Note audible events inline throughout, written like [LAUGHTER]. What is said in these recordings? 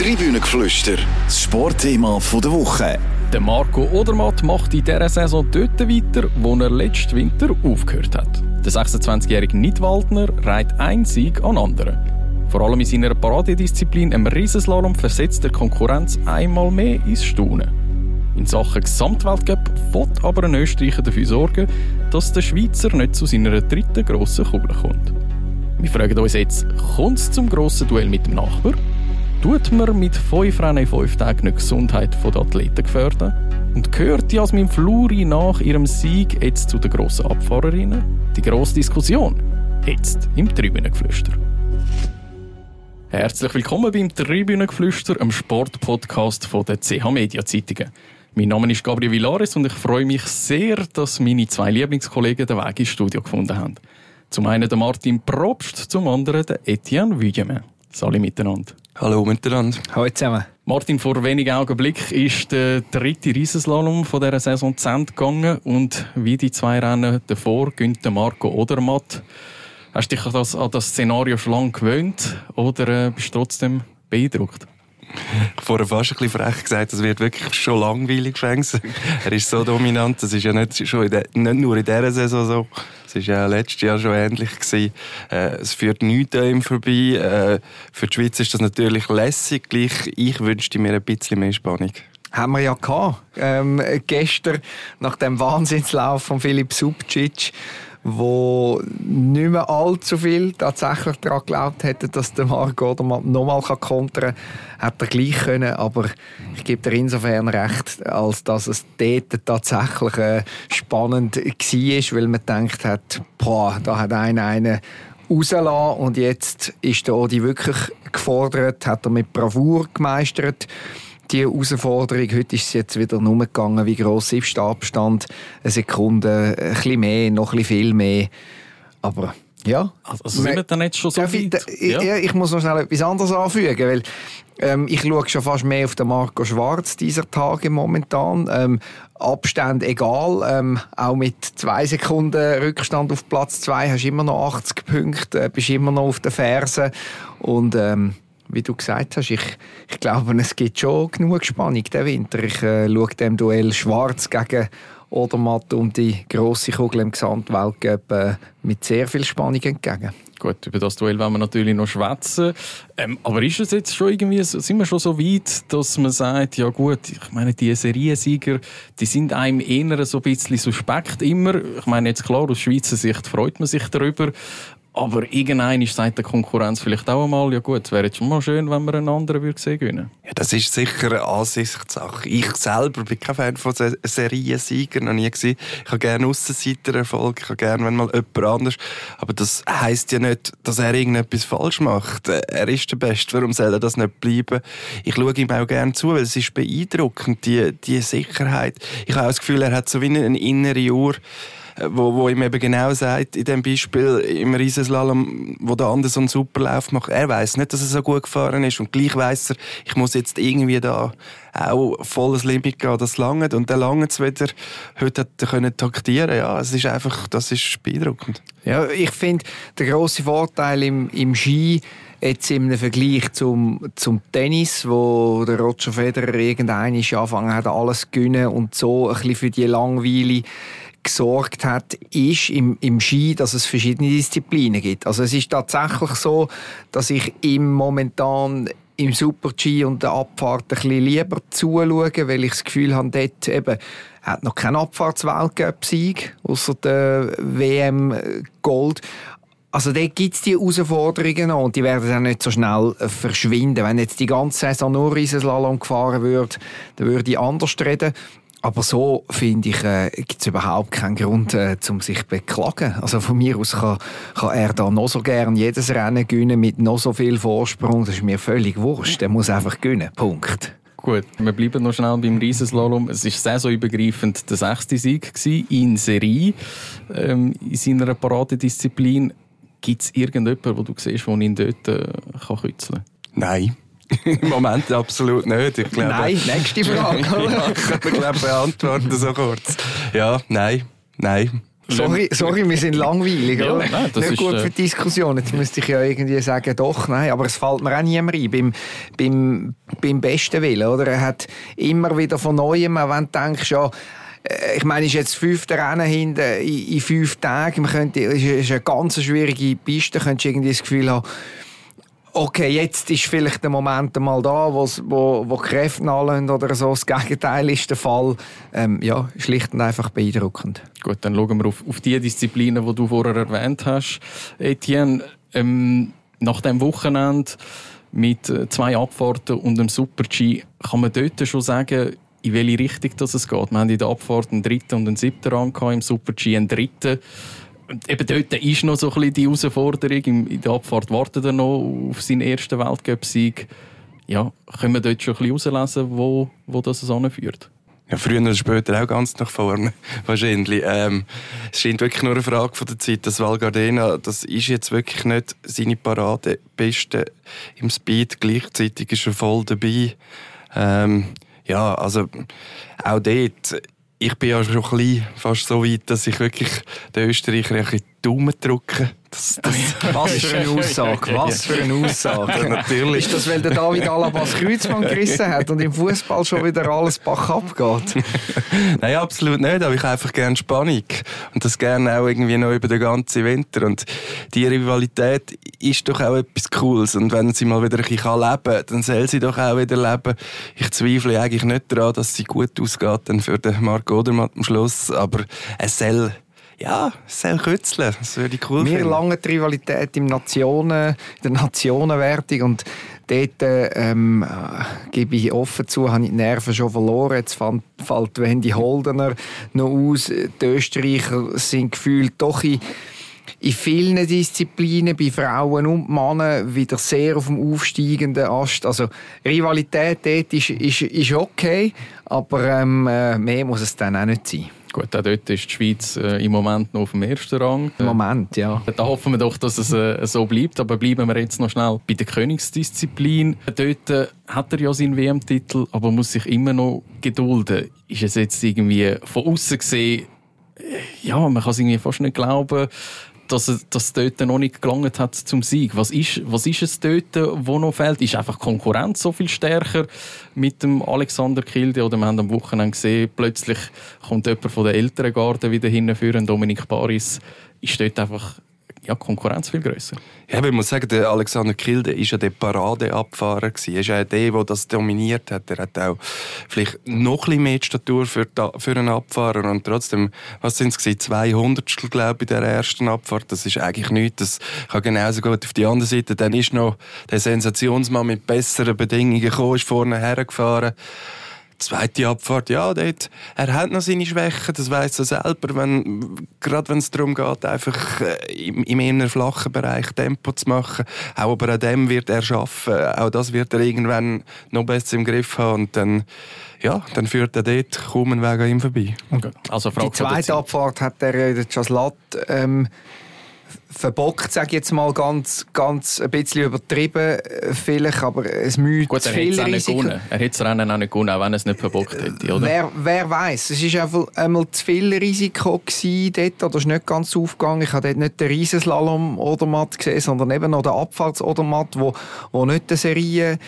Tribünengeflüster, das Sportthema der Woche. Der Marco Odermatt macht in dieser Saison dort weiter, wo er letzten Winter aufgehört hat. Der 26-jährige Nidwaldner reiht ein Sieg an anderen. Vor allem in seiner Paradedisziplin im Riesenslalom versetzt der Konkurrenz einmal mehr ins Staunen. In Sachen Gesamtweltcup wird aber ein Österreicher dafür sorgen, dass der Schweizer nicht zu seiner dritten grossen Kugel kommt. Wir fragen uns jetzt, kommt es zum grossen Duell mit dem Nachbar? Tut man mit fünf Rennen in fünf Tagen nicht die Gesundheit der Athleten gefährden? Und gehört Jasmin Fluri nach ihrem Sieg jetzt zu den grossen Abfahrerinnen? Die grosse Diskussion jetzt im Tribünengeflüster. Herzlich willkommen beim Tribünengeflüster, einem Sportpodcast der CH Media Zeitungen. Mein Name ist Gabriel Villares und ich freue mich sehr, dass meine zwei Lieblingskollegen den Weg ins Studio gefunden haben. Zum einen der Martin Probst, zum anderen der Etienne Wügemann. Salut miteinander. Hallo miteinander. Hallo zusammen. Martin, vor wenigen Augenblicken ist der dritte Riesenslalom von dieser Saison zu Ende gegangen und wie die zwei Rennen davor gönnt Marco Odermatt. Hast du dich an das, an das Szenario schon lange gewöhnt oder äh, bist du trotzdem beeindruckt? Vorher fast ein bisschen frech gesagt, das wird wirklich schon langweilig fängt. Er ist so dominant, das ist ja nicht, schon de, nicht nur in dieser Saison so. Es war ja letztes Jahr schon ähnlich. Gewesen. Äh, es führt nichts an ihm vorbei. Äh, für die Schweiz ist das natürlich lässig. Gleich ich wünschte mir ein bisschen mehr Spannung haben wir ja gehabt. Ähm, gestern nach dem Wahnsinnslauf von Philipp Subcic wo nicht mehr allzu viel tatsächlich daran geglaubt hätte, dass der Marco oder nochmal kontern kann, hätte er gleich können. Aber ich gebe dir insofern recht, als dass es dort tatsächlich äh, spannend war, weil man gedacht hat, boah, da hat einer einen rausgelassen und jetzt ist der Odi wirklich gefordert, hat er mit Bravour gemeistert die Herausforderung. Heute ist es jetzt wieder nur gegangen, wie gross ist der Abstand. Eine Sekunde, ein bisschen mehr, noch ein bisschen viel mehr. Aber ja. Also, also sind wir dann jetzt schon so weit? Ich, ja. ich muss noch schnell etwas anderes anfügen, weil ähm, ich schaue schon fast mehr auf den Marco Schwarz dieser Tage momentan. Ähm, Abstand egal, ähm, auch mit zwei Sekunden Rückstand auf Platz zwei hast du immer noch 80 Punkte, äh, bist immer noch auf den Fersen und ähm, wie du gesagt hast, ich, ich glaube, es gibt schon genug Spannung den Winter. Ich äh, schaue dem Duell Schwarz gegen Odermatt um die grosse Kugel im Gesamtweltcup äh, mit sehr viel Spannung entgegen. Gut, über das Duell wollen wir natürlich noch schwätzen. Ähm, aber ist es jetzt schon irgendwie, sind wir schon so weit, dass man sagt, ja gut, ich meine, die Seriensieger, die sind einem eher so ein bisschen suspekt immer. Ich meine, jetzt klar, aus Schweizer Sicht freut man sich darüber. Aber irgendein sagt der Konkurrenz vielleicht auch einmal, ja gut, es wäre jetzt schon mal schön, wenn wir einen anderen würde sehen gewinnen. Ja, das ist sicher eine Ansichtssache. Ich selber bin kein Fan von Seriensieger, noch nie gewesen. Ich habe gerne Aussenseitererfolg, ich habe gerne, wenn mal jemand anders. Aber das heisst ja nicht, dass er irgendetwas falsch macht. Er ist der Beste, warum soll er das nicht bleiben? Ich schaue ihm auch gerne zu, weil es ist beeindruckend, die, die Sicherheit. Ich habe auch das Gefühl, er hat so wie eine innere Uhr, wo, wo ihm eben genau sagt, in dem Beispiel im Riesenslalom, wo der andere so einen super Lauf macht, er weiß nicht, dass er so gut gefahren ist und gleich weiß er, ich muss jetzt irgendwie da auch volles Limit gehen, das langt und dann langt es wieder. Heute hat er taktieren, ja, es ist einfach, das ist beeindruckend. Ja, ich finde, der große Vorteil im, im Ski Jetzt im Vergleich zum, zum Tennis, wo der Roger Federer irgendein angefangen hat, alles zu gewinnen und so ein bisschen für die Langweile gesorgt hat, ist im, im Ski, dass es verschiedene Disziplinen gibt. Also es ist tatsächlich so, dass ich im momentan im Super-G und der Abfahrt ein bisschen lieber zuschaue, weil ich das Gefühl habe, dort eben hat noch kein Abfahrtsweltcup-Sieg, außer der WM Gold. Also dort gibt es die Herausforderungen noch und die werden dann nicht so schnell verschwinden. Wenn jetzt die ganze Saison nur Riesenslalom gefahren würde, dann würde ich anders reden. Aber so, finde ich, äh, gibt es überhaupt keinen Grund, äh, um sich zu beklagen. Also von mir aus kann, kann er da noch so gern jedes Rennen gewinnen mit noch so viel Vorsprung. Das ist mir völlig wurscht. Er muss einfach gewinnen. Punkt. Gut, wir bleiben noch schnell beim Riesenslalom. Es war saisonübergreifend der sechste Sieg in Serie ähm, in seiner Paradedisziplin. Gibt es irgendjemanden, wo du siehst, der ihn dort äh, kann kützeln kann? Nein. Im Moment absolut nicht. Ich glaube, nein, nächste [LAUGHS] Frage. ja, ich glaube, beantworten so kurz. Ja, nein, nein. Sorry, sorry, wir sind langweilig, Ja, oder? nein, das Nicht ist, gut äh, für die Diskussion. Jetzt müsste ich ja irgendwie sagen, doch, nein, aber es fällt mir auch niemand ein. Beim, beim, beim besten Willen, oder? Er hat immer wieder von Neuem, auch wenn du denkst, ja, äh, ich meine, es ist jetzt fünfte Rennen hinten in, in fünf Tagen. Man könnte, es ist eine ganz schwierige Piste. Da könntest du irgendwie das Gefühl haben, okay, jetzt ist vielleicht der Moment einmal da, wo, wo Kräfte nachlassen oder so. Das Gegenteil ist der Fall. Ähm, ja, schlicht und einfach beeindruckend. Gut, dann schauen wir auf, auf die Disziplinen, die du vorher erwähnt hast. Etienne, ähm, nach dem Wochenende mit äh, zwei Abfahrten und einem Super-G, kann man dort schon sagen, in welche Richtung das es geht. Wir haben in der Abfahrt einen dritten und einen siebten Rang im Super-G einen dritten. Eben dort ist noch so ein bisschen die Herausforderung. In der Abfahrt wartet er noch auf seinen ersten Weltcup-Sieg. Ja, können wir dort schon ein bisschen herauslesen, wo, wo das anführt? Ja, früher oder später auch ganz nach vorne, [LAUGHS] wahrscheinlich. Ähm, es scheint wirklich nur eine Frage von der Zeit. Das Val Gardena, das ist jetzt wirklich nicht seine Paradebeste im Speed. Gleichzeitig ist er voll dabei. Ähm, ja, also auch dort. Ich bin ja schon ein bisschen fast so weit, dass ich wirklich den Österreicher ein bisschen die Daumen drücke. Das, [LAUGHS] das, Was für eine Aussage, was für eine Aussage. Ja, natürlich. Ist das, weil der David Alaba das Kreuzband gerissen hat und im Fußball schon wieder alles Bach abgeht? [LAUGHS] Nein, absolut nicht, aber ich habe einfach gerne Spannung. Und das gerne auch irgendwie noch über den ganzen Winter. Und die Rivalität ist doch auch etwas Cooles. Und wenn sie mal wieder ein bisschen leben kann, dann soll sie doch auch wieder leben. Ich zweifle eigentlich nicht daran, dass sie gut ausgeht dann für den Marc Odermatt am Schluss. Aber es soll, ja, soll kützeln. Das würde ich cool finden. lange die Rivalität im Nationen, in der Nationenwertung und dort ähm, äh, gebe ich offen zu, habe ich die Nerven schon verloren. Jetzt fand- fällt Wendy Holdener noch aus. Die Österreicher sind gefühlt doch in, in vielen Disziplinen, bei Frauen und Männern, wieder sehr auf dem aufsteigenden Ast. Also Rivalität dort ist, ist, ist okay, aber ähm, äh, mehr muss es dann auch nicht sein. Gut, auch dort ist die Schweiz äh, im Moment noch auf dem ersten Rang. Im Moment, ja. Da hoffen wir doch, dass es äh, so bleibt. Aber bleiben wir jetzt noch schnell bei der Königsdisziplin. Dort äh, hat er ja seinen WM-Titel, aber muss sich immer noch gedulden. Ist es jetzt irgendwie von außen gesehen, äh, ja, man kann es irgendwie fast nicht glauben, dass es dass dort noch nicht gelangt hat zum Sieg. Was ist, was ist es dort, wo noch fehlt? Ist einfach Konkurrenz so viel stärker mit dem Alexander Kilde? Oder wir haben am Wochenende gesehen, plötzlich kommt jemand von der älteren Garde wieder hinführen, Dominik Paris. Ist dort einfach ja, Konkurrenz viel grösser? Ja, aber ich muss sagen, der Alexander Kilde war ja der Paradeabfahrer. Er ist ja der, der das dominiert hat. Er hat auch vielleicht noch ein bisschen mehr Statur für, für einen Abfahrer. Und trotzdem, was sind es gewesen? 200 glaube ich, in der ersten Abfahrt. Das ist eigentlich nichts. Das kann genauso gut auf die andere Seite. Dann ist noch der Sensationsmann mit besseren Bedingungen gekommen, ist vorne hergefahren. Zweite Abfahrt, ja, dort, er hat noch seine Schwächen, das weiß er selber, wenn, gerade wenn es darum geht, einfach äh, im, im eher flachen Bereich Tempo zu machen. Auch aber an dem wird er schaffen, auch das wird er irgendwann noch besser im Griff haben und dann, ja, dann führt er dort kaum einen Weg an ihm vorbei. Also Die Frage der zweite. Abfahrt hat der äh, der Chaslat ähm, verbockt, sage ich jetzt mal ganz, ganz ein bisschen übertrieben äh, vielleicht, aber es müde Gut, er hätte viel es auch nicht. Er hätte das Rennen auch nicht gewonnen, auch wenn er es nicht verbockt hätte, oder? Wer, wer weiß? Es war einfach einmal zu viel Risiko dort, oder ist nicht ganz aufgegangen. Ich habe dort nicht den Riesenslalom Odermatt gesehen, sondern eben noch den Abfahrts Odermatt, wo, wo nicht der Serie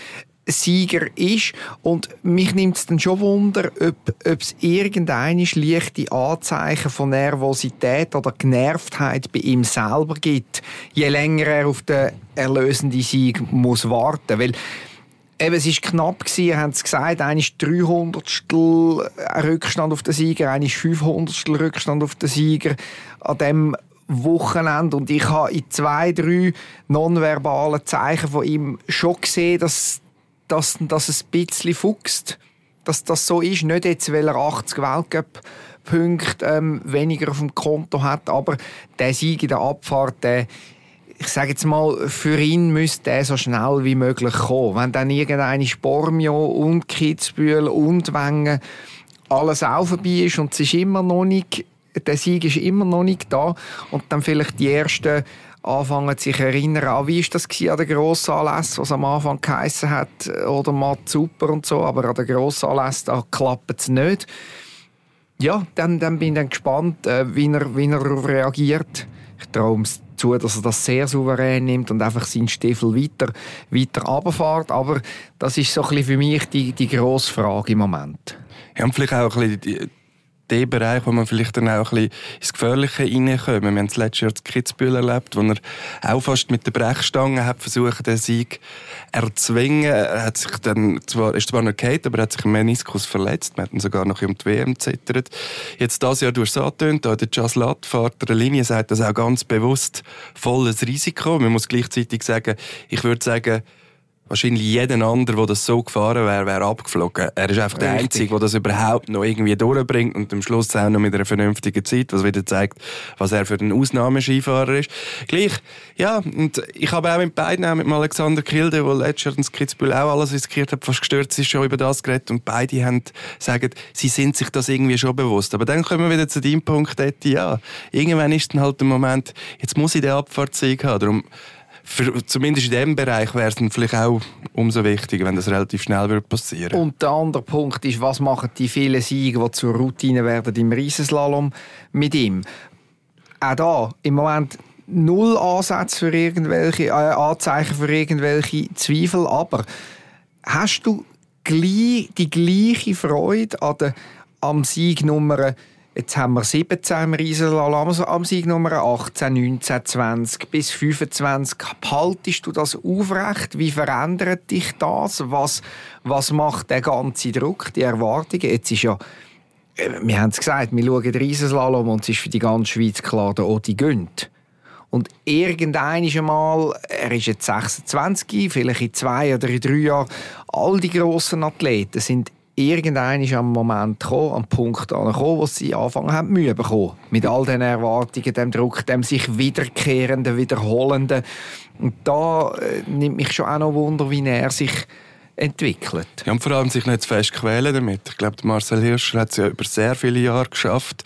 Sieger ist. Und mich nimmt es dann schon Wunder, ob es irgendeine leichte Anzeichen von Nervosität oder Genervtheit bei ihm selber gibt, je länger er auf den erlösenden Sieg muss warten. Weil Eben, es war knapp, ihr habt es gesagt, ist 300 Rückstand auf den Sieger, ist 500 Rückstand auf den Sieger an dem Wochenende. Und ich habe in zwei, drei nonverbalen Zeichen von ihm schon gesehen, dass, dass, dass es ein bisschen fuchst. Dass das so ist. Nicht jetzt, weil er 80 Weltcup-Punkte ähm, weniger auf dem Konto hat, aber der Sieg in der Abfahrt, der ich sage jetzt mal, für ihn müsste er so schnell wie möglich kommen. Wenn dann irgendeine Spormio und Kitzbühel und Wengen alles auch vorbei ist und es ist immer noch nicht, der Sieg ist immer noch nicht da und dann vielleicht die ersten anfangen sich erinnern, ah, wie ist das an der Grossanlässe, was am Anfang geheissen hat, oder Matt super und so, aber an der Grossanlässe, da klappt es nicht. ja, dann, dann bin ich dann gespannt, äh, wie, er, wie er reagiert. Ich traue ihm zu, dass er das sehr souverän nimmt und einfach seinen Stiefel weiter, weiter runterfährt. Aber das ist so ein bisschen für mich die, die grosse Frage im Moment. Ja, und vielleicht auch ein bisschen der Bereich, wo man vielleicht dann auch ein bisschen ins Gefährliche reinkommt. Wir haben das letzte Jahr das Kitzbühel erlebt, wo er auch fast mit der Brechstange hat versucht, den Sieg erzwingen. Er hat sich dann zwar, ist zwar noch gehalten, aber er hat sich im Meniskus verletzt. Wir hatten sogar noch um die WM zittert. Jetzt das Jahr, du hast der Jazz Latt fährt der Linie, sagt das auch ganz bewusst volles Risiko. Man muss gleichzeitig sagen, ich würde sagen, wahrscheinlich jeder andere, der das so gefahren wäre, wäre abgeflogen. Er ist einfach Richtig. der Einzige, der das überhaupt noch irgendwie durchbringt und am Schluss auch noch mit einer vernünftigen Zeit, was wieder zeigt, was er für ein Ausnahmeskifahrer ist. Gleich, ja, und ich habe auch mit beiden, auch mit Alexander Kilde, der letztes in Kitzbühel auch alles riskiert hat, fast gestürzt ist, schon über das geredet und beide haben sagen, sie sind sich das irgendwie schon bewusst. Aber dann kommen wir wieder zu dem Punkt, Etti, ja, irgendwann ist dann halt der Moment, jetzt muss ich den Abfahrtssieg haben. Darum für, zumindest in diesem Bereich wäre es dann vielleicht auch umso wichtiger, wenn das relativ schnell wird passieren Und der andere Punkt ist, was machen die vielen Siege, die zur Routine werden im Riesenslalom mit ihm? Auch da, im Moment null Ansätze für irgendwelche, äh, Anzeichen für irgendwelche Zweifel, aber hast du die gleiche Freude an der, am Sieg Nummer Jetzt haben wir 17 im Riesenslalom, also am Sieg Nummer 18, 19, 20 bis 25. Haltest du das aufrecht? Wie verändert dich das? Was, was macht der ganze Druck, die Erwartungen? Jetzt ist ja, äh, wir haben es gesagt, wir schauen den Riesenslalom und es ist für die ganze Schweiz klar, der Odi gönnt. Und irgendein einmal, er ist jetzt 26, vielleicht in zwei oder in drei Jahren, all die grossen Athleten sind irgendein ist am Moment gekommen, am Punkt angekommen, wo sie anfangen haben, Mühe bekommen. Mit all den Erwartungen, dem Druck, dem sich wiederkehrenden, wiederholenden. Und da äh, nimmt mich schon auch noch Wunder, wie er sich entwickelt. Ja, und vor allem sich nicht zu fest quälen damit. Ich glaube, Marcel Hirscher hat es ja über sehr viele Jahre geschafft,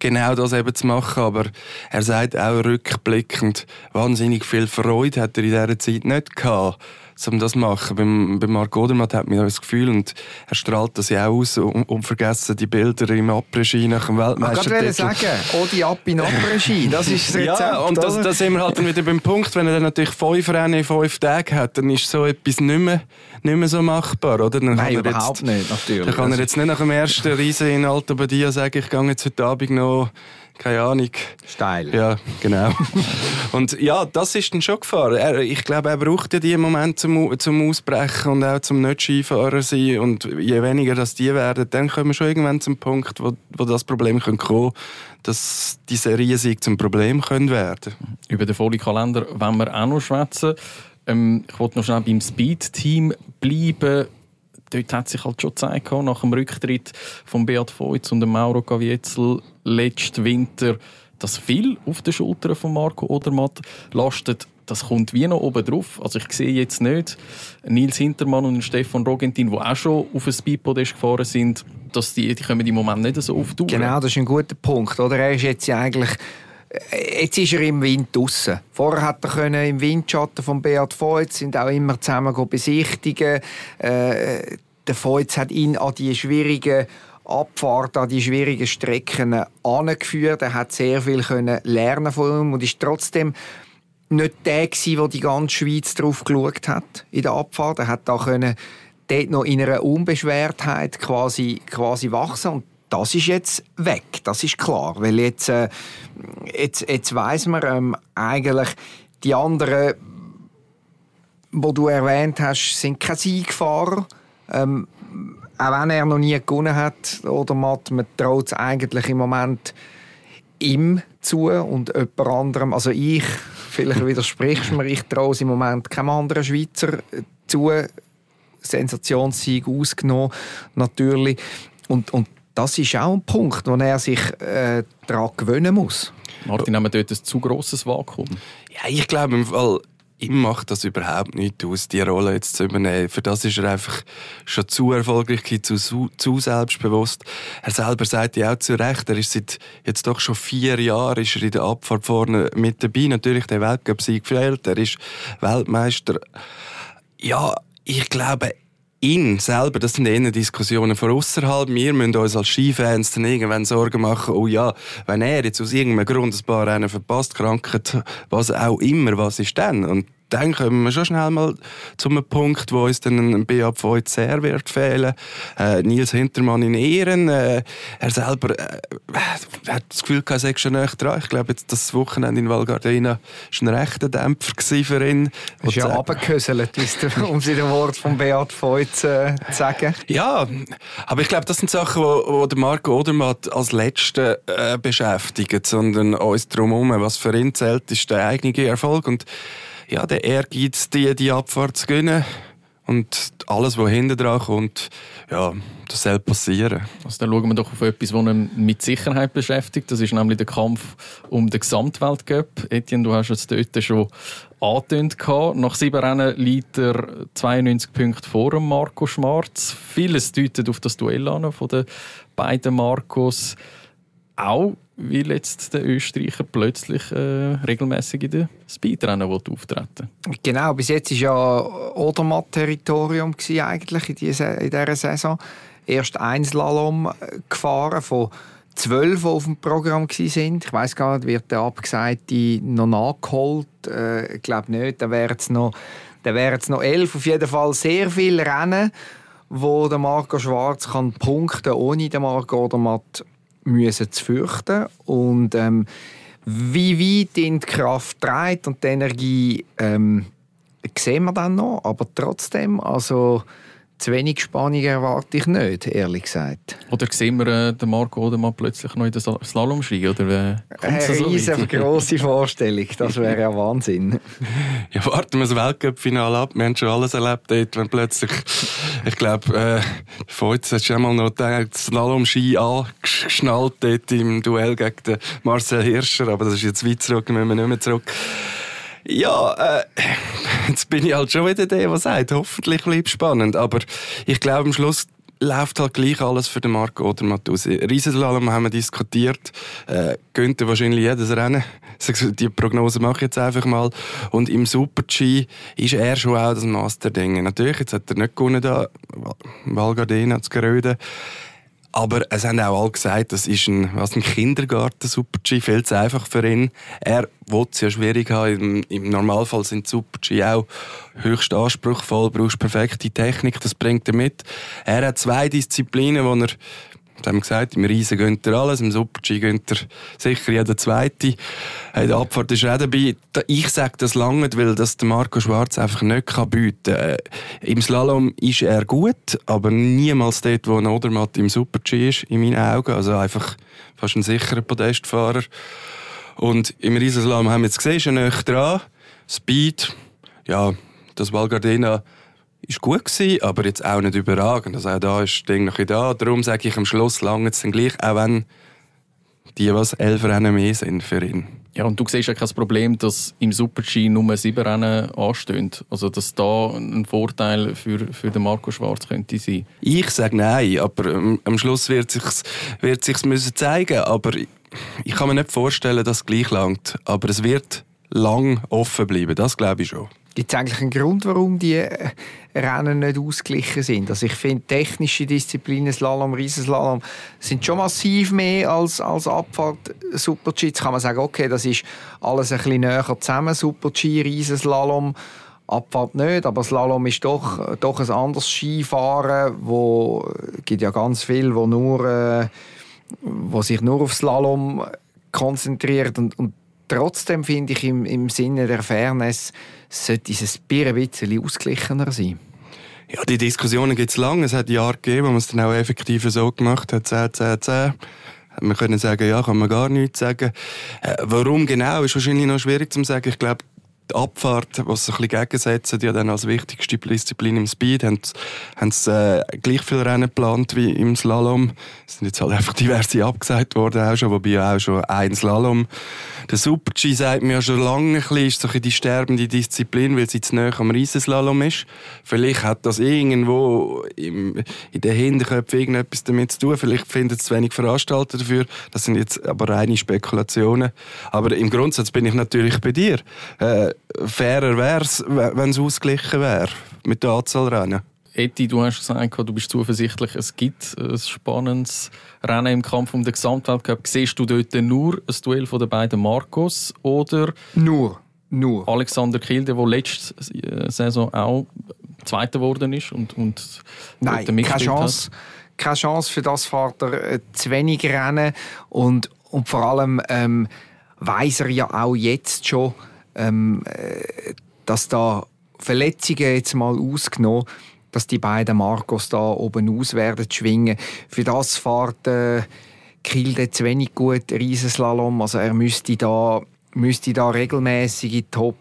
genau das eben zu machen. Aber er sagt auch rückblickend, wahnsinnig viel Freude hat er in dieser Zeit nicht gehabt um das zu machen. Beim, beim Marc Odermatt hat man das Gefühl, und er strahlt das ja auch aus, um, um vergessen die Bilder im Après-Ski nach dem Weltmeistertitel. Ich wollte sagen, oh, die Ab in Après-Ski, das ist das Rezept. Ja, und das, das sind wir halt dann wieder beim Punkt, wenn er dann natürlich fünf Rennen in fünf Tagen hat, dann ist so etwas nicht mehr, nicht mehr so machbar, oder? Dann Nein, überhaupt jetzt, nicht, natürlich. Dann kann er jetzt nicht nach dem ersten Riesen in Alto Badia sagen, ich gehe jetzt heute Abend noch keine Ahnung. Steil. Ja, genau. [LAUGHS] und ja, das ist dann schon Gefahr. Er, ich glaube, er braucht ja diesen Moment zum, zum Ausbrechen und auch zum nicht Skifahrer sein. Und je weniger das die werden, dann kommen wir schon irgendwann zum Punkt, wo, wo das Problem kommen kann, dass diese Riesig zum Problem können werden Über den vollen Kalender wollen wir auch noch schwätzen. Ähm, ich wollte noch schnell beim Speed-Team bleiben dort hat sich halt schon gezeigt, nach dem Rücktritt von Beat Voits und Mauro Gavietzel letzten Winter, dass viel auf den Schultern von Marco Odermatt lastet. Das kommt wie noch oben drauf. Also ich sehe jetzt nicht Nils Hintermann und Stefan Rogentin, die auch schon auf ein Speedpodest gefahren sind, dass die, die kommen im Moment nicht so auf Genau, das ist ein guter Punkt. Oder? Er ist jetzt ja eigentlich Jetzt ist er im Wind draußen. Vorher hat er können im Windschatten von Beat Voits sind auch immer zusammen besichtigen. Äh, der Voits hat ihn an die schwierigen Abfahrt an die schwierigen Strecken angeführt. Er hat sehr viel können lernen von ihm und ist trotzdem nicht der gewesen, der die ganze Schweiz drauf geschaut hat in der Abfahrt. Er hat da können dort noch in einer Unbeschwertheit quasi, quasi wachsen und das ist jetzt weg, das ist klar, weil jetzt, äh, jetzt, jetzt weiss man ähm, eigentlich, die anderen, die du erwähnt hast, sind keine Siegfahrer. Ähm, auch wenn er noch nie gewonnen hat, oder Matt, man traut es eigentlich im Moment ihm zu und jemand anderem, also ich, vielleicht widersprichst du mir, ich traue es im Moment keinem anderen Schweizer zu, Sensationssieg ausgenommen, natürlich. Und, und das ist auch ein Punkt, wo er sich äh, daran gewöhnen muss. Martin, haben wir dort ein zu grosses Vakuum? Ja, ich glaube im Fall, ihm macht das überhaupt nicht aus, die Rolle jetzt zu übernehmen. Für das ist er einfach schon zu erfolgreich, zu, zu selbstbewusst. Er selber sagt ja auch zu Recht, er ist seit jetzt doch schon vier Jahren ist er in der Abfahrt vorne mit dabei. Natürlich der Weltcup-Sieg gefehlt, er ist Weltmeister. Ja, ich glaube, ihn selber, das sind eher Diskussionen von außerhalb. Wir müssen uns als Skifans dann irgendwann Sorgen machen, oh ja, wenn er jetzt aus irgendeinem Grund ein paar Rennen verpasst, Krankheit, was auch immer, was ist dann? Und dann kommen wir schon schnell mal zu einem Punkt, wo uns dann ein Beat Voigt sehr wird fehlen. Äh, Nils Hintermann in Ehren. Äh, er selber äh, hat das Gefühl, er sei schon näher dran. Ich glaube, jetzt das Wochenende in Val Gardena war ein rechter Dämpfer für ihn. Das ist ja runtergehöselt, um sie den Wort von Beat Voigt äh, zu sagen. Ja, aber ich glaube, das sind Sachen, wo, wo der Marco Odermatt als Letzte äh, beschäftigt, sondern uns drumherum. Was für ihn zählt, ist der eigene Erfolg und ja, der Ehrgeiz, die, die Abfahrt zu gewinnen. Und alles, was hinten dran kommt, ja, das soll passieren. Also dann schauen wir doch auf etwas, das ihn mit Sicherheit beschäftigt. Das ist nämlich der Kampf um den Gesamtweltcup. Etienne, du hast es dort schon angetönt. Nach sieben Rennen liegt er 92 Punkte vor Marco Schmarz. Vieles deutet auf das Duell an von den beiden Marcos. Auch weil jetzt der Österreicher plötzlich äh, regelmäßig in den Speedrennen auftreten Genau, bis jetzt war ja Odermatt-Territorium in dieser, in dieser Saison. Erst ein Slalom äh, gefahren von zwölf, die auf dem Programm waren. Ich weiß gar nicht, wird der Abgesagte noch nachgeholt? Äh, ich glaube nicht. Dann wären es noch, noch elf. Auf jeden Fall sehr viele Rennen, wo der Marco Schwarz kann punkten ohne den Marco Odermatt müssen zu fürchten. Und ähm, wie weit ihn die Kraft trägt und die Energie, ähm, sehen wir dann noch. Aber trotzdem, also zu wenig Spannung erwarte ich nicht, ehrlich gesagt. Oder sehen wir äh, den Marco Odermann plötzlich noch in der Slalom-Ski? Oder, äh, Eine so grosse Vorstellung, das wäre ja Wahnsinn. [LAUGHS] ja, warten wir das Weltcup-Finale ab. Wir haben schon alles erlebt dort, wenn plötzlich, ich glaube, äh, vorhin hast du einmal noch den Slalom-Ski angeschnallt dort im Duell gegen den Marcel Hirscher, aber das ist jetzt weit zurück, müssen wir nicht mehr zurück. Ja, äh, [LAUGHS] jetzt bin ich halt schon wieder der, der sagt, hoffentlich bleibt spannend. Aber ich glaube, am Schluss läuft halt gleich alles für den Marco oder Matusi. Riesenslalom haben wir diskutiert, äh, gönnt wahrscheinlich jedes Rennen. [LAUGHS] Die Prognose mache ich jetzt einfach mal. Und im Super-G ist er schon auch das Master-Ding. Natürlich, jetzt hat er nicht gewonnen da, Val Gardena zu Geröden. Aber es haben auch alle gesagt, das ist ein, was ein Kindergarten Super-G, viel zu einfach für ihn. Er will es ja schwierig haben. Im, Im, Normalfall sind Super-G auch höchst anspruchsvoll, brauchst perfekte Technik, das bringt er mit. Er hat zwei Disziplinen, wo er das haben gesagt, im Riesen gönnt er alles, im Super-G gönnt er sicher jeder Zweite. In der Abfahrt ist auch dabei. Ich sage das lange, weil das Marco Schwarz einfach nicht bieten kann. Äh, Im Slalom ist er gut, aber niemals dort, wo ein Odermatt im Super-G ist, in meinen Augen. Also einfach fast ein sicherer Podestfahrer. Und im Riesenslalom haben wir jetzt gesehen, ist er dran. Speed, ja, das Val Gardena ist gut gewesen, aber jetzt auch nicht überragend. Also auch da ist das Ding noch da. Darum sage ich am Schluss lange es dann gleich, auch wenn die was elf Rennen mehr sind für ihn. Ja, und du siehst ja kein Problem, dass im Super-G nur sieben Rennen anstehen. Also, dass da ein Vorteil für, für den Marco Schwarz könnte sein. Ich sage nein, aber ähm, am Schluss wird es sich wird sich's müssen zeigen. Aber ich kann mir nicht vorstellen, dass es gleich langt. Aber es wird lang offen bleiben, das glaube ich schon. Gibt es eigentlich einen Grund, warum die äh, Rennen nicht ausgeglichen sind? Also ich finde, technische Disziplinen, Slalom, Riesenslalom, sind schon massiv mehr als, als Abfahrt Super-G. Jetzt kann man sagen, okay, das ist alles ein bisschen näher zusammen, Super-G, Riesenslalom. Abfahrt nicht, aber Slalom ist doch, doch ein anderes Skifahren, wo gibt ja ganz viel, wo nur, äh, wo sich nur auf Slalom konzentriert und, und trotzdem finde ich im, im Sinne der Fairness sollte es ein bisschen ausgeglichener sein. Ja, die Diskussionen gibt es lange. Es hat Jahre gegeben, wo man es dann auch effektiv so gemacht hat, 10, 10, 10. Man können sagen, ja, kann man gar nichts sagen. Äh, warum genau, ist wahrscheinlich noch schwierig zu sagen. Ich glaube, die Abfahrt, was sie ein bisschen gegensetzen, die dann als wichtigste Disziplin im Speed, haben, haben sie, äh, gleich viel Rennen geplant wie im Slalom. Es sind jetzt halt einfach diverse abgesagt worden auch schon, wobei auch schon ein Slalom. Der Super-G sagt mir ja schon lange ein bisschen, ist so ein die sterbende Disziplin, weil sie zu näher am Riesenslalom ist. Vielleicht hat das irgendwo im, in den Hinterköpfen irgendetwas damit zu tun. Vielleicht finden es zu wenig Veranstalter dafür. Das sind jetzt aber reine Spekulationen. Aber im Grundsatz bin ich natürlich bei dir. Äh, fairer wäre es, wenn es ausgeglichen wäre mit der Anzahl Rennen. Eti, du hast gesagt, du bist zuversichtlich, es gibt ein spannendes Rennen im Kampf um den Gesamtweltcup. Siehst du dort nur ein Duell von den beiden Marcos oder nur, nur. Alexander Kilde, der letzte Saison auch Zweiter geworden ist und, und Nein, keine Chance. Hat? Keine Chance für das fährt er äh, zu wenig Rennen und, und vor allem ähm, weiß er ja auch jetzt schon, ähm, äh, dass da Verletzungen jetzt mal ausgenommen, dass die beiden Marcos da oben aus werden schwingen. Für das fährt äh, Kilde zu wenig gut Riesenslalom. Also er müsste da, müsste da regelmäßig in Top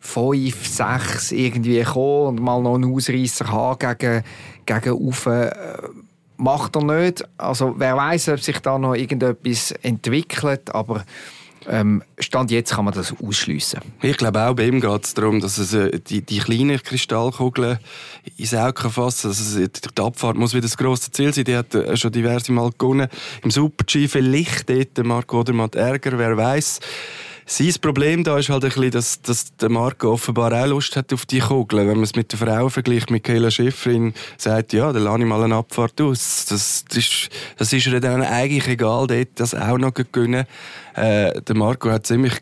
5, 6 irgendwie kommen und mal noch einen Ausreißer haben gegen, gegen Ufe. Äh, macht er nicht. Also wer weiß, ob sich da noch irgendetwas entwickelt, aber ähm, Stand jetzt kann man das ausschliessen. Ich glaube auch, bei ihm geht es darum, dass es äh, die, die kleinen Kristallkugeln ins Auge fassen kann. Also, die Abfahrt muss wieder das grosse Ziel sein. Die hat äh, schon diverse Mal gewonnen. Im Super-G vielleicht dort Marco Odermatt Ärger, wer weiß. Sein Problem da ist halt ein bisschen, dass, dass der Marco offenbar auch Lust hat auf die Kugeln. Wenn man es mit der Frau vergleicht, Michaela Schifrin sagt, ja, dann lasse ich mal eine Abfahrt aus. Das, das, ist, das ist ihr dann eigentlich egal, dort das auch noch gewinnen. Äh, der Marco hat ziemlich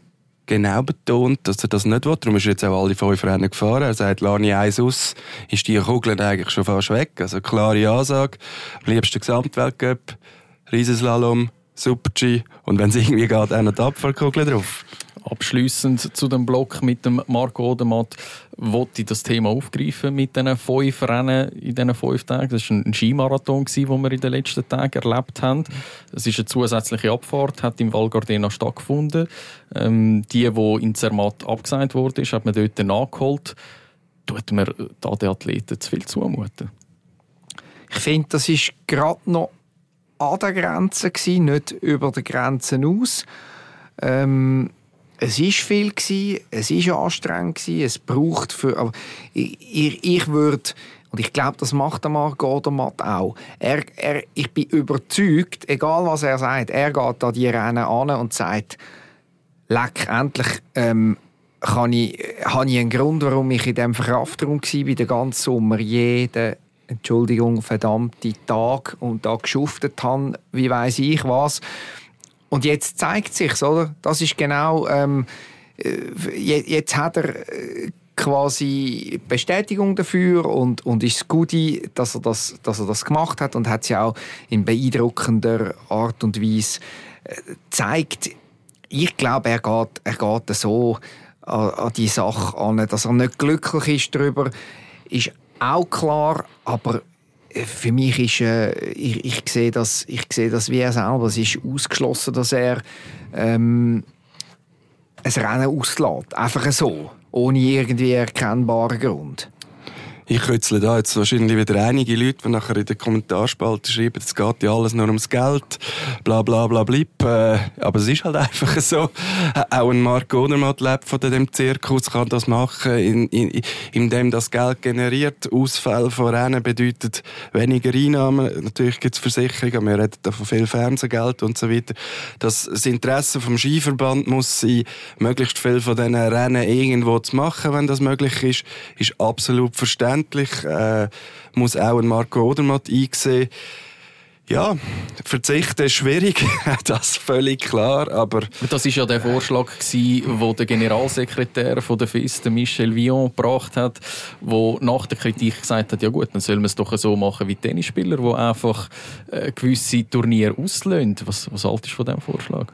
genau betont, dass er das nicht will. Darum ist er jetzt auch alle fünf Rennen gefahren. Er sagt, lasse ich eins aus, ist die Kugel eigentlich schon fast weg. Also klare Ansage. Am liebsten Gesamtweltcup, Riesenslalom, Super-G und wenn es irgendwie geht, auch noch die Abfahrkugel drauf. Abschließend zu dem Block mit dem Marco Odermatt wollte ich das Thema aufgreifen mit diesen fünf Rennen in diesen fünf Tagen. Das war ein Skimarathon, den wir in den letzten Tagen erlebt haben. Es ist eine zusätzliche Abfahrt, hat im Val Gardena stattgefunden. Ähm, die, die in Zermatt abgesagt wurde, hat man dort nachgeholt. Tut mir den Athleten zu viel zumuten? Ich finde, das ist gerade noch an der Grenze, gewesen, nicht über die Grenzen aus. Ähm, es war viel gewesen, es war anstrengend gewesen, es braucht für, aber ich, ich, würde und ich glaube, das macht der Marc Odermatt auch. Er, er, ich bin überzeugt, egal was er sagt, er geht da die Rennen an und sagt, leck, endlich ähm, kann ich, habe ich einen Grund, warum ich in diesem Verkraftraum war, den ganzen Sommer, jeden Entschuldigung, verdammte Tag und da geschuftet habe, wie weiß ich was. Und jetzt zeigt sich, oder? Das ist genau. Ähm, äh, jetzt hat er äh, quasi Bestätigung dafür und, und ist gut, dass er, das, dass er das gemacht hat und hat es auch in beeindruckender Art und Weise äh, zeigt. Ich glaube, er geht, er geht so an, an die Sache an, dass er nicht glücklich ist darüber, ist auch klar, aber äh, für mich ist, äh, ich, ich, sehe das, ich sehe das wie er selber. Es ist ausgeschlossen, dass er ähm, ein Rennen auslässt. Einfach so. Ohne irgendwie erkennbaren Grund. Ich kützle da jetzt wahrscheinlich wieder einige Leute, die nachher in den Kommentarspalte schreiben, es geht ja alles nur ums Geld, bla bla bla blip. Äh, aber es ist halt [LAUGHS] einfach so. Auch ein Mark Odermatt lebt von dem Zirkus, kann das machen, in, in, indem das Geld generiert. Ausfall von Rennen bedeutet weniger Einnahmen. Natürlich gibt es Versicherungen, wir reden da von viel Fernsehgeld und so weiter. Das, das Interesse vom Skiverband muss sein, möglichst viel von diesen Rennen irgendwo zu machen, wenn das möglich ist, ist absolut verständlich schlussendlich äh, muss auch ein Marco Odermatt einsehen, ja, verzichten ist schwierig, [LAUGHS] das ist völlig klar, aber... Das war ja der Vorschlag, den der Generalsekretär von der FIS, Michel Villon, gebracht hat, der nach der Kritik gesagt hat, ja gut, dann sollen wir es doch so machen wie Tennisspieler, die einfach äh, gewisse Turniere auslösen. Was, was haltest du von diesem Vorschlag?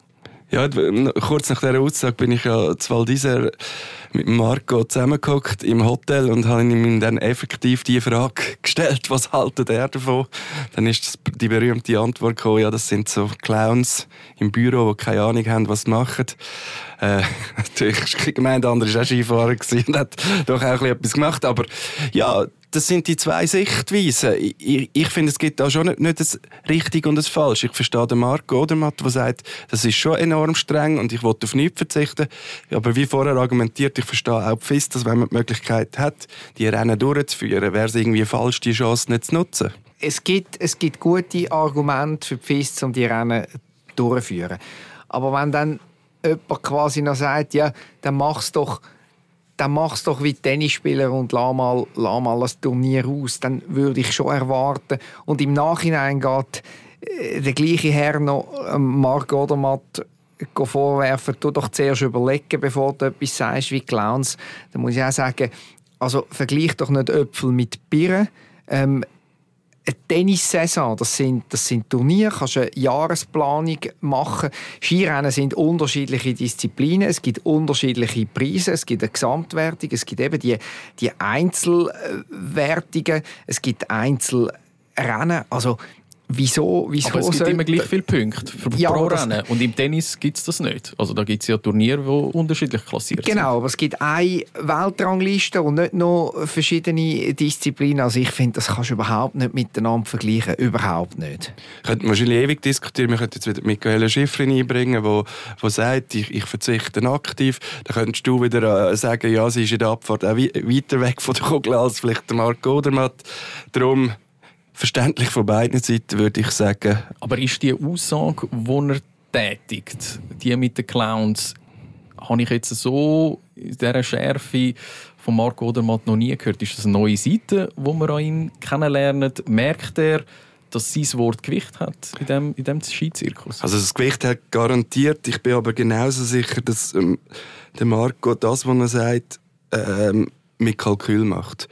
Ja, kurz nach dieser Aussage bin ich ja zu Val d'Isère mit Marco zusammengehockt im Hotel und habe ihm dann effektiv die Frage [LAUGHS] gestellt, was haltet er davon? Dann ist die berühmte Antwort gekommen, ja, das sind so Clowns im Büro, die keine Ahnung haben, was sie machen. Äh, [LAUGHS] natürlich gemeint, der andere war auch Skifahrer und hat doch auch etwas gemacht, aber ja, das sind die zwei Sichtweisen. Ich, ich finde, es gibt da schon nicht, nicht das richtig und das falsch. Ich verstehe den Marco Odermatt, der sagt, das ist schon enorm streng und ich will auf nichts verzichten. Aber wie vorher argumentiert, ich verstehe auch FIS, dass wenn man die Möglichkeit hat, die Rennen durchzuführen, wäre es irgendwie falsch, die Chance nicht zu nutzen. Es gibt, es gibt gute Argumente für die FIS, um die Rennen durchzuführen. Aber wenn dann jemand quasi noch sagt, ja, dann mach's doch dann mach's doch wie Tennisspieler und lass mal, lass mal das Turnier aus. Dann würde ich schon erwarten. Und im Nachhinein geht äh, der gleiche Herr noch ähm, Marc Odermatt vorwerfen, tu doch zuerst überlegen, bevor du etwas sagst wie Clowns. Da muss ich auch sagen, also vergleich doch nicht Äpfel mit Birnen. Ähm, eine Tennissaison, das sind, das sind Turniere, kannst eine Jahresplanung machen. Skirennen sind unterschiedliche Disziplinen, es gibt unterschiedliche Preise, es gibt eine Gesamtwertung, es gibt eben die, die Einzelwertungen, es gibt Einzelrennen. Also Wieso, wieso Aber es gibt immer gleich viele Punkte für ja, pro Rennen. Und im Tennis gibt es das nicht. Also da gibt es ja Turniere, die unterschiedlich klassiert genau, sind. Genau, aber es gibt eine Weltrangliste und nicht noch verschiedene Disziplinen. Also ich finde, das kannst du überhaupt nicht miteinander vergleichen. Überhaupt nicht. Könnten wahrscheinlich ewig diskutieren. Wir könnten jetzt wieder Michaela Schifrin einbringen, wo, wo sagt, ich, ich verzichte aktiv. Dann könntest du wieder äh, sagen, ja, sie ist in der Abfahrt auch weiter weg von der Kugel als vielleicht der Marc Odermatt. Darum verständlich von beiden Seiten, würde ich sagen. Aber ist die Aussage, die er tätigt, die mit den Clowns, habe ich jetzt so in dieser Schärfe von Marco Odermatt noch nie gehört. Ist das eine neue Seite, die wir an ihm kennenlernen? Merkt er, dass sein Wort Gewicht hat in dem, in dem Skizirkus? Also das Gewicht hat garantiert. Ich bin aber genauso sicher, dass ähm, der Marco das, was er sagt, ähm, mit Kalkül macht.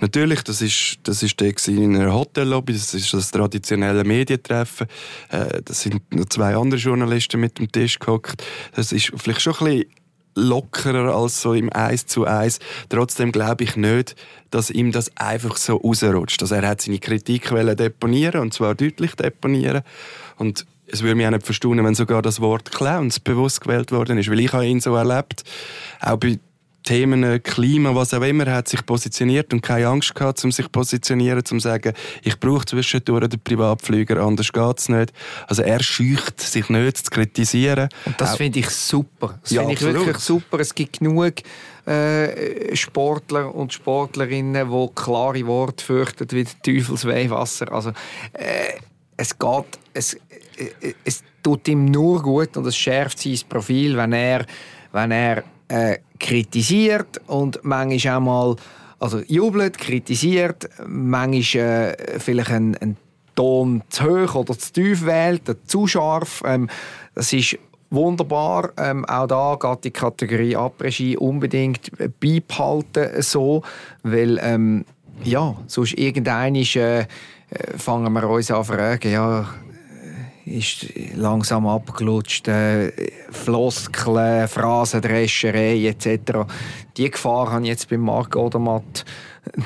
Natürlich, das ist, das ist der in einer Hotellobby, das ist das traditionelle Medientreffen. Äh, das sind noch zwei andere Journalisten mit dem Tisch gehockt. Das ist vielleicht schon ein bisschen lockerer als so im Eis zu Eis. Trotzdem glaube ich nicht, dass ihm das einfach so rausrutscht. Also er hat seine Kritik deponieren und zwar deutlich deponieren. Und es würde mich auch nicht verstehen, wenn sogar das Wort Clowns bewusst gewählt worden ist, weil ich habe ihn so erlebt. Auch bei Themen äh, Klima, was auch immer, hat sich positioniert und keine Angst gehabt, um sich zu positionieren, um zu sagen, ich brauche zwischendurch den Privatflüger, anders geht es nicht. Also er scheucht sich nicht zu kritisieren. Und das finde ich super. Das ja, finde ich wirklich super. Es gibt genug äh, Sportler und Sportlerinnen, die klare Worte fürchten wie Teufelsweihwasser. Also äh, es geht, es, äh, es tut ihm nur gut und es schärft sein Profil, wenn er, wenn er äh, kritisiert und manchmal auch mal also jubelt, kritisiert, manchmal äh, vielleicht einen, einen Ton zu hoch oder zu tief wählt, zu scharf. Ähm, das ist wunderbar. Ähm, auch da geht die Kategorie Abregie unbedingt beibehalten so, weil ähm, ja, sonst irgendein äh, fangen wir uns an fragen, ja, ist langsam abgelutscht, äh, Floskeln, Phrasendrescherei etc. Die Gefahr habe ich jetzt bei Marc Odermatt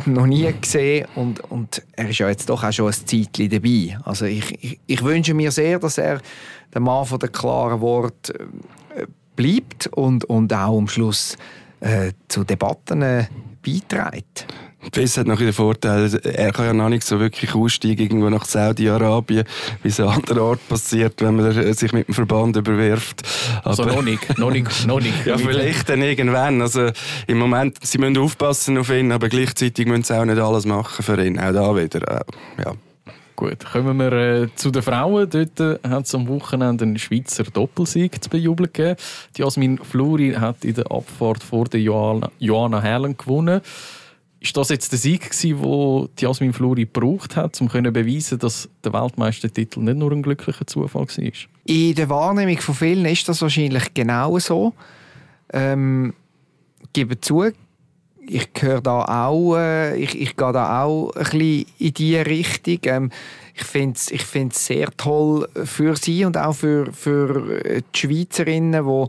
noch nie gesehen und, und er ist ja jetzt doch auch schon ein Zeitchen dabei. Also ich, ich, ich wünsche mir sehr, dass er der Mann von der klaren Wort äh, bleibt und, und auch am Schluss äh, zu Debatten äh, beiträgt. FIS hat noch den Vorteil, er kann ja noch nicht so wirklich aussteigen irgendwo nach Saudi-Arabien, wie es an anderen Ort passiert, wenn man sich mit dem Verband überwirft. Also noch nicht, noch nicht, noch nicht. [LAUGHS] ja, vielleicht dann irgendwann. Also im Moment, sie müssen aufpassen auf ihn, aber gleichzeitig müssen sie auch nicht alles machen für ihn. Auch da wieder, äh, ja. Gut, kommen wir äh, zu den Frauen. Dort äh, hat es am Wochenende einen Schweizer Doppelsieg zu bejubeln gegeben. Die Jasmin Fluri hat in der Abfahrt vor der Joanna Herlen gewonnen. Ist das jetzt der Sieg gewesen, den Jasmin Fluri gebraucht hat, um zu beweisen, dass der Weltmeistertitel nicht nur ein glücklicher Zufall war? In der Wahrnehmung von vielen ist das wahrscheinlich genau so. Ähm, gebe zu, ich höre da auch, äh, ich, ich gehe da auch ein bisschen in diese Richtung. Ähm, ich finde es ich sehr toll für sie und auch für, für die Schweizerinnen, die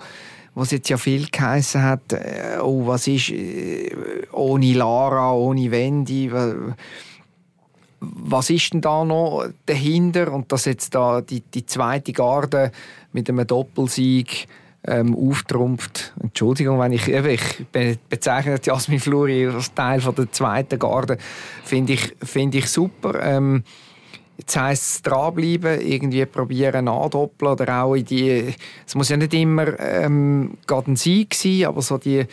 was jetzt ja viel geheißen hat, äh, oh, was ist äh, ohne Lara, ohne Wendy, was ist denn da noch dahinter? Und dass jetzt da die, die zweite Garde mit einem Doppelsieg ähm, auftrumpft. Entschuldigung, wenn ich, ich bezeichne Jasmin Fluri als Teil von der zweiten Garde, finde ich, find ich super. Ähm, Jetzt heisst es dranbleiben, irgendwie probieren andoppeln oder auch in die, es muss ja nicht immer ähm, gerade ein Sieg sein, aber so die,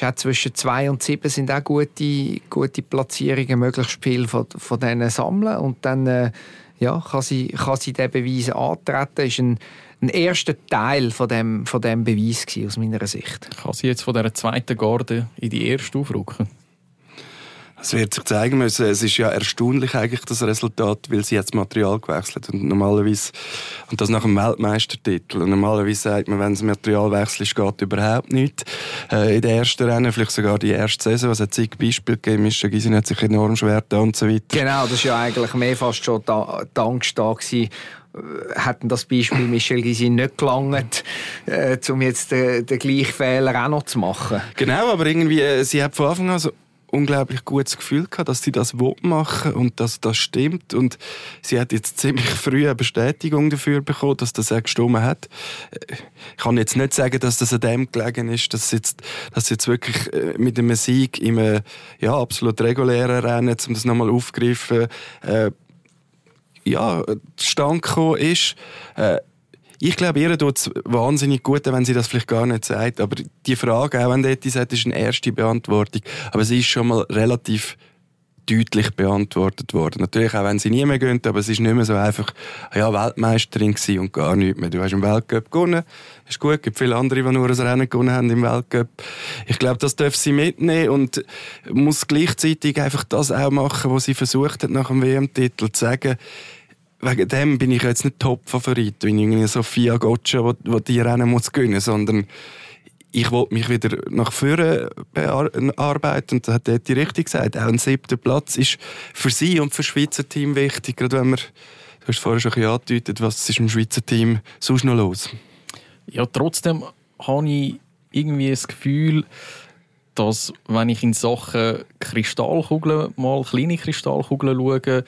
auch zwischen 2 und 7 sind auch gute, gute Platzierungen, möglichst viel von, von denen sammeln und dann äh, ja, kann, sie, kann sie diesen Beweis antreten. Ist ein, ein erster Teil von dem, von dem Beweis gewesen, aus meiner Sicht. Kann sie jetzt von der zweiten Garde in die erste aufrücken? Es wird sich zeigen müssen. Es ist ja erstaunlich eigentlich das Resultat, weil sie jetzt Material gewechselt und normalerweise und das nach einem Weltmeistertitel. Und normalerweise sagt man, wenn es Material wechselt, geht überhaupt nicht. Äh, in den ersten Rennen, vielleicht sogar die erste Saison, es hat zig Beispiele gegeben, Mischa Gysin hat sich enorm schwer getan und so weiter. Genau, das ist ja eigentlich mehr fast schon da, die Angst da gewesen, hätten das Beispiel Michel Gysin nicht gelangt, äh, um jetzt den, den gleichen Fehler auch noch zu machen. Genau, aber irgendwie, äh, sie hat von Anfang an so unglaublich gutes Gefühl gehabt, dass sie das machen und dass das stimmt. Und sie hat jetzt ziemlich [LAUGHS] früh eine Bestätigung dafür bekommen, dass das auch gestimmt hat. Ich kann jetzt nicht sagen, dass das an dem gelegen ist, dass jetzt, dass jetzt wirklich äh, mit einem Sieg im ja, absolut regulären Rennen, um das nochmal aufgreifen, äh, ja, Stand gekommen ist. Äh, ich glaube, ihr tut es wahnsinnig gut, wenn sie das vielleicht gar nicht sagt. Aber die Frage, auch wenn Detti sagt, ist eine erste Beantwortung. Aber sie ist schon mal relativ deutlich beantwortet worden. Natürlich auch, wenn sie nie mehr gehen, aber es ist nicht mehr so einfach, ja, Weltmeisterin gewesen und gar nichts mehr. Du hast im Weltcup gewonnen, ist gut, es gibt viele andere, die nur ein Rennen gewonnen haben im Weltcup. Ich glaube, das darf sie mitnehmen und muss gleichzeitig einfach das auch machen, was sie versucht hat, nach dem WM-Titel zu sagen, wegen dem bin ich jetzt nicht Top-Favorit, wie irgendwie Sophia Gotcha, wo, wo die Rennen muss gewinnen, sondern ich wollte mich wieder nach vorne arbeiten und da hat die richtig gesagt, auch ein siebter Platz ist für sie und für das Schweizer Team wichtig, gerade wenn man, du hast vorher schon angedeutet, was ist im Schweizer Team sonst noch los? Ja, trotzdem habe ich irgendwie das Gefühl, dass wenn ich in Sachen Kristallkugeln mal kleine Kristallkugeln schaue,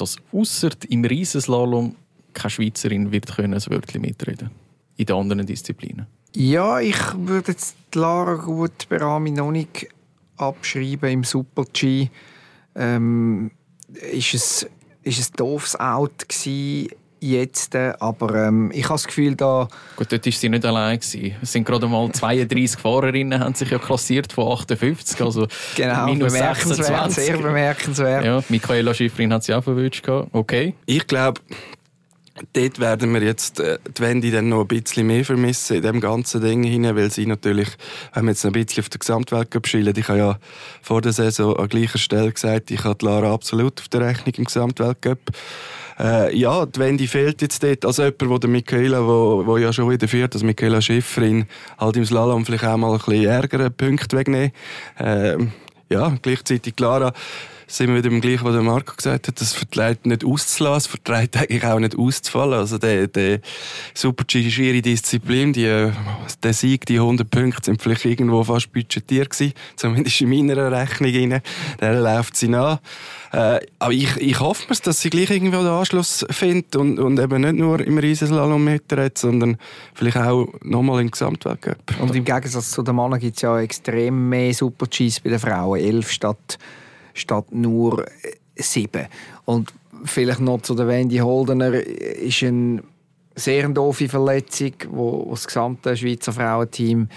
dass außer im Riesenslalom keine Schweizerin wird können ein Wörtchen mitreden in den anderen Disziplinen. Ja, ich würde jetzt Lara gut Berami noch nicht abschreiben im Super-G. Ähm, ist es ist es doofes Out gewesen, jetzt, aber ähm, ich habe das Gefühl, da... Gut, dort war sie nicht allein. Gewesen. Es sind gerade mal 32 Fahrerinnen, haben sich ja klassiert von 58, also [LAUGHS] genau, minus bemerkenswert, 26. sehr bemerkenswert. Ja, Michaela Schifrin hat sie auch verwünscht. Okay. Ich glaube, dort werden wir jetzt äh, die Wendy dann noch ein bisschen mehr vermissen in dem ganzen Ding hinein, weil sie natürlich, wenn wir jetzt noch ein bisschen auf der Gesamtwelt schielen, ich habe ja vor der Saison an gleicher Stelle gesagt, ich habe Lara absolut auf der Rechnung im Gesamtweltcup. Äh, ja, die Wendy fehlt jetzt dort. Also jemand, wo der Michaela, wo, wo ja schon wieder führt, dass Michaela Schifferin halt im Slalom vielleicht auch mal ein bisschen ärgere Punkte wegnehmen. Äh, ja, gleichzeitig Clara sind wir wieder im gleichen, was der Marco gesagt hat, das vertreibt nicht auszulassen, es vertreibt eigentlich auch nicht auszufallen. Also der, der Super-G schwere Disziplin, die, der Sieg, die 100 Punkte sind vielleicht irgendwo fast budgetiert gewesen, zumindest in meiner Rechnung rein. Der läuft sie nach. Äh, aber ich, ich hoffe mir, dass sie gleich irgendwo den Anschluss findet und, und eben nicht nur im Riesenslalom mitredet, sondern vielleicht auch nochmal im Gesamtweltcup. Und im Gegensatz zu den Männern gibt es ja extrem mehr Super-Gs bei den Frauen. Elf statt statt nur äh, sieben. Und vielleicht noch zu der Wendy Holdener ist eine sehr doofe Verletzung, wo, das gesamte Schweizer Frauenteam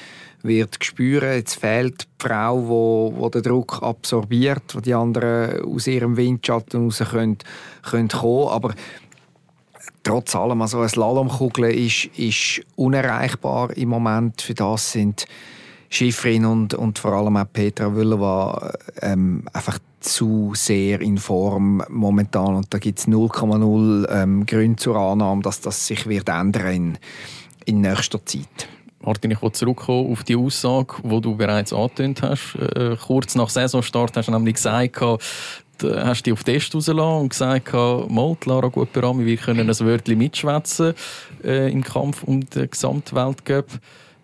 wird spüren. Jetzt fehlt die Frau, wo, wo den Druck absorbiert, wo die anderen aus ihrem Windschatten raus können, können kommen. Aber trotz allem, also ein Slalomkugel ist, ist unerreichbar im Moment. Für das sind Schifrin und, und vor allem auch Petra Wüllewa ähm, einfach zu sehr in Form momentan und da gibt es 0,0 ähm, Gründe zur Annahme, dass das sich wird ändern in, in nächster Zeit. Martin, ich will zurückkommen auf die Aussage, die du bereits angetönt hast. Äh, kurz nach Saisonstart hast du nämlich gesagt, da hast dich auf Test rausgelassen und gesagt, mal, Lara Gutberami, wir können ein Wörtchen mitschwätzen äh, im Kampf um den Gesamtweltcup.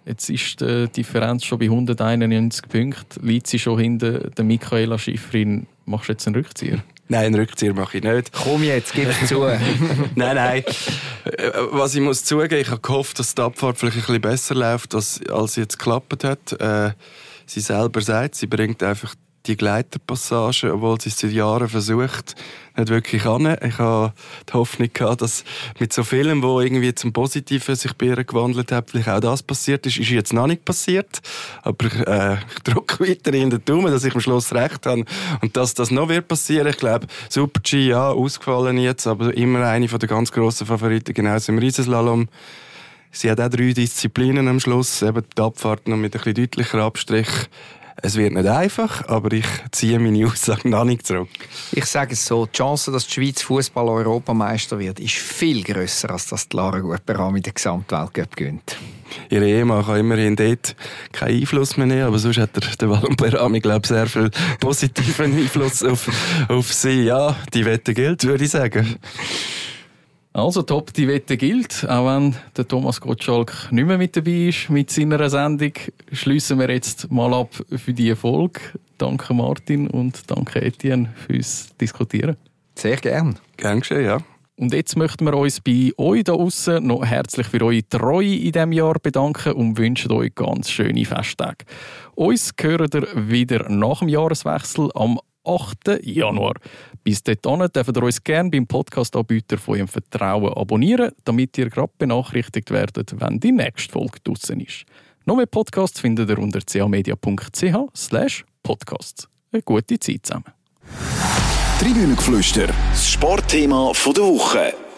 Jetzt ist die Differenz schon bei 191 Punkten. Liegt sie schon hinter der Michaela Schifrin. Machst du jetzt einen Rückzieher? Nein, einen Rückzieher mache ich nicht. Komm jetzt, gib es zu. [LAUGHS] nein, nein. Was ich muss zugeben, ich habe gehofft, dass die Abfahrt vielleicht ein bisschen besser läuft, als, als sie jetzt geklappt hat. Äh, sie selber sagt, sie bringt einfach die Gleiterpassage, obwohl sie es seit Jahren versucht, nicht wirklich an. Ich habe die Hoffnung gehabt, dass mit so vielem, wo irgendwie zum Positiven sich bei ihr gewandelt hat, vielleicht auch das passiert ist. Ist jetzt noch nicht passiert, aber äh, ich drücke weiterhin den Daumen, dass ich am Schluss recht habe und dass das noch wird passieren. Ich glaube, Super G, ja, ausgefallen jetzt, aber immer eine von der ganz grossen Favoriten, genauso im Riesenslalom. Sie hat auch drei Disziplinen am Schluss, eben die Abfahrt noch mit ein bisschen deutlicher Abstrich. Es wird nicht einfach, aber ich ziehe meine Aussage noch nicht zurück. Ich sage es so, die Chance, dass die Schweiz Fußball-Europameister wird, ist viel grösser, als dass die Lara Guperam in der Gesamtweltcup gewinnt. Ihre Ehemann kann immerhin dort keinen Einfluss mehr nehmen, aber sonst hat der, der Wallon Perami, glaube ich, sehr viel positiven [LAUGHS] Einfluss auf, auf sie. Ja, die Wette gilt, würde ich sagen. Also top, die Wette gilt. Auch wenn der Thomas Gottschalk nicht mehr mit dabei ist mit seiner Sendung, schließen wir jetzt mal ab für die Folge. Danke Martin und danke Etienne fürs Diskutieren. Sehr gern. Gern geschehen, ja. Und jetzt möchten wir uns bei euch da außen noch herzlich für eure Treue in diesem Jahr bedanken und wünschen euch ganz schöne Festtage. Uns hören ihr wieder nach dem Jahreswechsel am 8. Januar. Bis dahin dürft ihr uns gerne beim Podcast-Anbieter von eurem Vertrauen abonnieren, damit ihr gerade benachrichtigt werdet, wenn die nächste Folge draussen ist. Noch mehr Podcasts findet ihr unter camedia.ch podcasts. Eine gute Zeit zusammen. Tribünengeflüster, das Sportthema der Woche.